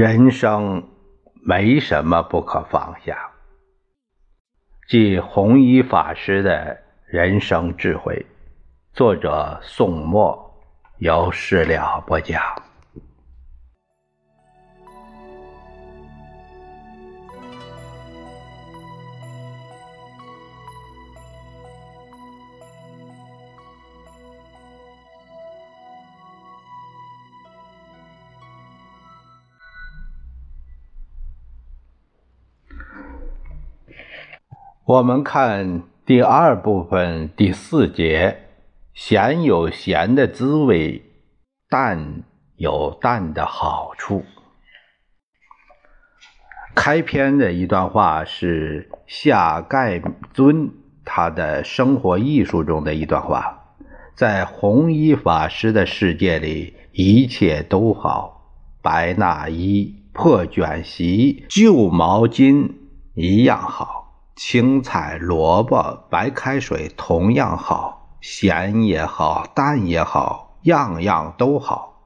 人生没什么不可放下，即弘一法师的人生智慧。作者宋墨，由事了不讲。我们看第二部分第四节，咸有咸的滋味，淡有淡的好处。开篇的一段话是夏盖尊他的生活艺术中的一段话，在红衣法师的世界里，一切都好，白衲衣、破卷席、旧毛巾一样好。青菜、萝卜、白开水同样好，咸也好，淡也好，样样都好。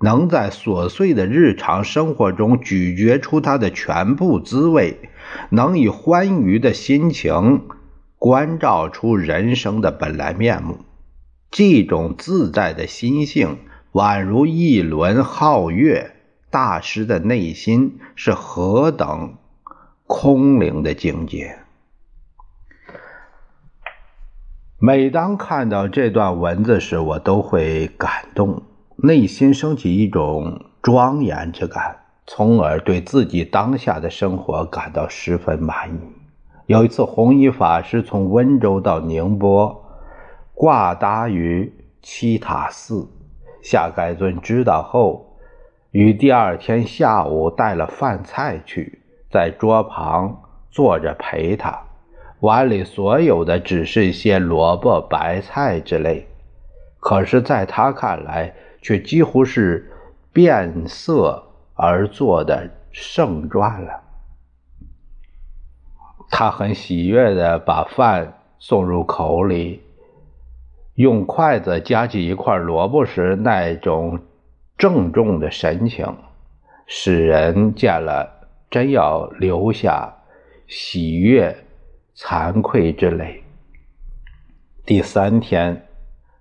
能在琐碎的日常生活中咀嚼出它的全部滋味，能以欢愉的心情关照出人生的本来面目，这种自在的心性，宛如一轮皓月。大师的内心是何等空灵的境界！每当看到这段文字时，我都会感动，内心升起一种庄严之感，从而对自己当下的生活感到十分满意。有一次，弘一法师从温州到宁波，挂搭于七塔寺，夏该尊知道后，于第二天下午带了饭菜去，在桌旁坐着陪他。碗里所有的只是一些萝卜、白菜之类，可是，在他看来，却几乎是变色而做的盛馔了。他很喜悦地把饭送入口里，用筷子夹起一块萝卜时那种郑重的神情，使人见了真要留下喜悦。惭愧之泪。第三天，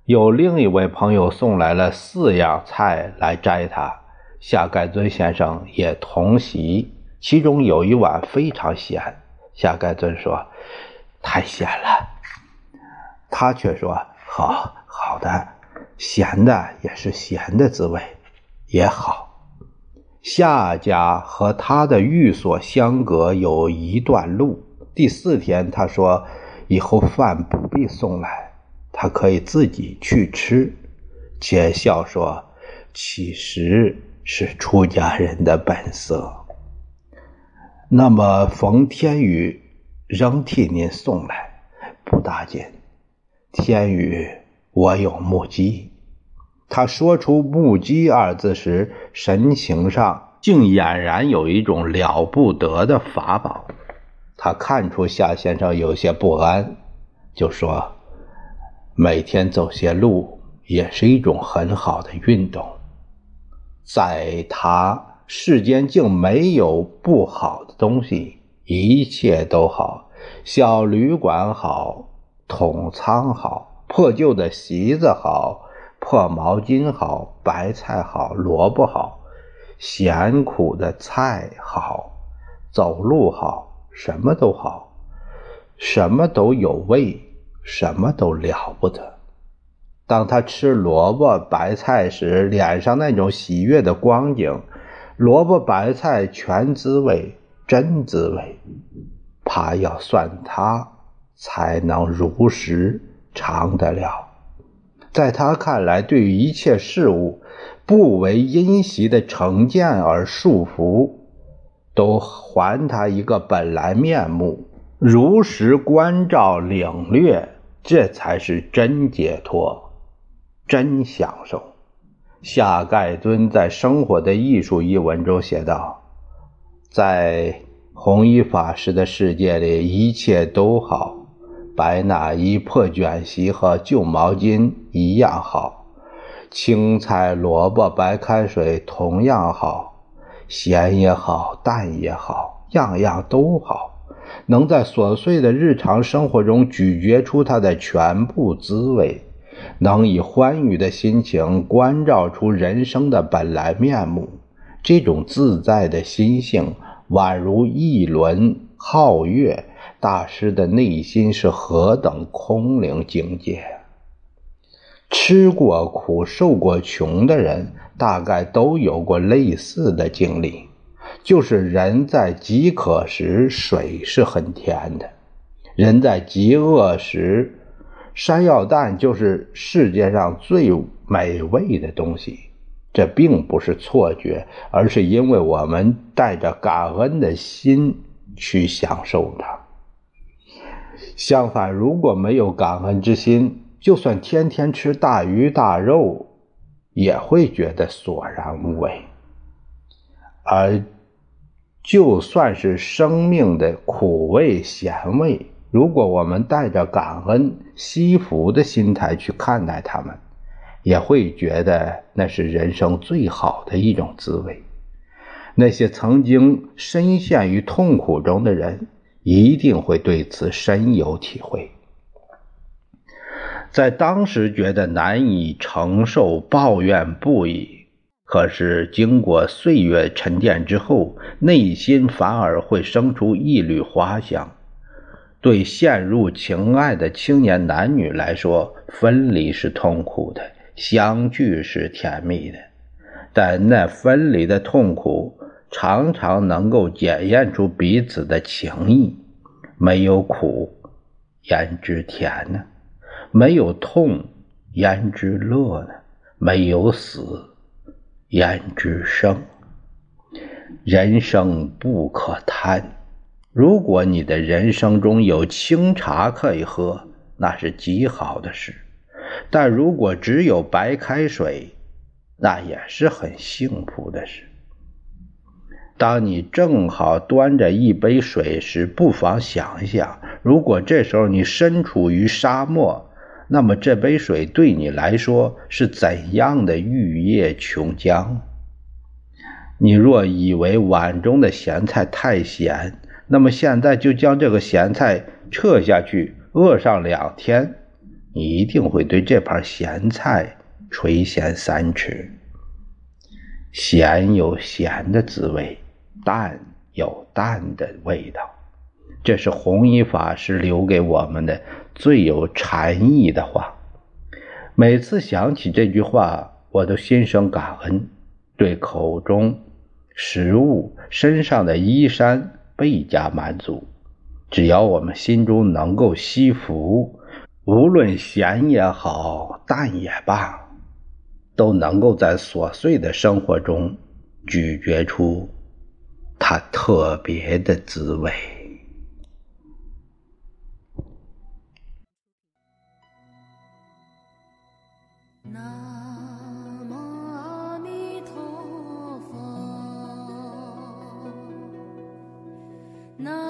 有另一位朋友送来了四样菜来摘他，夏盖尊先生也同席。其中有一碗非常咸，夏盖尊说：“太咸了。”他却说：“好好的，咸的也是咸的滋味，也好。”夏家和他的寓所相隔有一段路。第四天，他说：“以后饭不必送来，他可以自己去吃。”且笑说：“其实是出家人的本色。”那么，冯天宇仍替您送来，不打紧。天宇，我有木屐。他说出“木屐”二字时，神情上竟俨然有一种了不得的法宝。他看出夏先生有些不安，就说：“每天走些路也是一种很好的运动。在他世间竟没有不好的东西，一切都好。小旅馆好，桶仓好，破旧的席子好，破毛巾好，白菜好，萝卜好，咸苦的菜好，走路好。”什么都好，什么都有味，什么都了不得。当他吃萝卜白菜时，脸上那种喜悦的光景，萝卜白菜全滋味，真滋味，怕要算他才能如实尝得了。在他看来，对于一切事物，不为因习的成见而束缚。都还他一个本来面目，如实关照领略，这才是真解脱，真享受。夏盖尊在《生活的艺术》一文中写道：“在弘一法师的世界里，一切都好，白衲衣、破卷席和旧毛巾一样好，青菜、萝卜、白开水同样好。”咸也好，淡也好，样样都好，能在琐碎的日常生活中咀嚼出它的全部滋味，能以欢愉的心情关照出人生的本来面目。这种自在的心性，宛如一轮皓月。大师的内心是何等空灵境界！吃过苦、受过穷的人，大概都有过类似的经历，就是人在饥渴时，水是很甜的；人在饥饿时，山药蛋就是世界上最美味的东西。这并不是错觉，而是因为我们带着感恩的心去享受它。相反，如果没有感恩之心，就算天天吃大鱼大肉，也会觉得索然无味。而就算是生命的苦味咸味，如果我们带着感恩惜福的心态去看待它们，也会觉得那是人生最好的一种滋味。那些曾经深陷于痛苦中的人。一定会对此深有体会，在当时觉得难以承受，抱怨不已。可是经过岁月沉淀之后，内心反而会生出一缕花香。对陷入情爱的青年男女来说，分离是痛苦的，相聚是甜蜜的，但那分离的痛苦。常常能够检验出彼此的情谊，没有苦，焉知甜呢？没有痛，焉知乐呢？没有死，焉知生？人生不可贪。如果你的人生中有清茶可以喝，那是极好的事；但如果只有白开水，那也是很幸福的事。当你正好端着一杯水时，不妨想一想：如果这时候你身处于沙漠，那么这杯水对你来说是怎样的玉液琼浆？你若以为碗中的咸菜太咸，那么现在就将这个咸菜撤下去，饿上两天，你一定会对这盘咸菜垂涎三尺。咸有咸的滋味。淡有淡的味道，这是弘一法师留给我们的最有禅意的话。每次想起这句话，我都心生感恩，对口中食物、身上的衣衫倍加满足。只要我们心中能够惜福，无论咸也好，淡也罢，都能够在琐碎的生活中咀嚼出。它特别的滋味。No.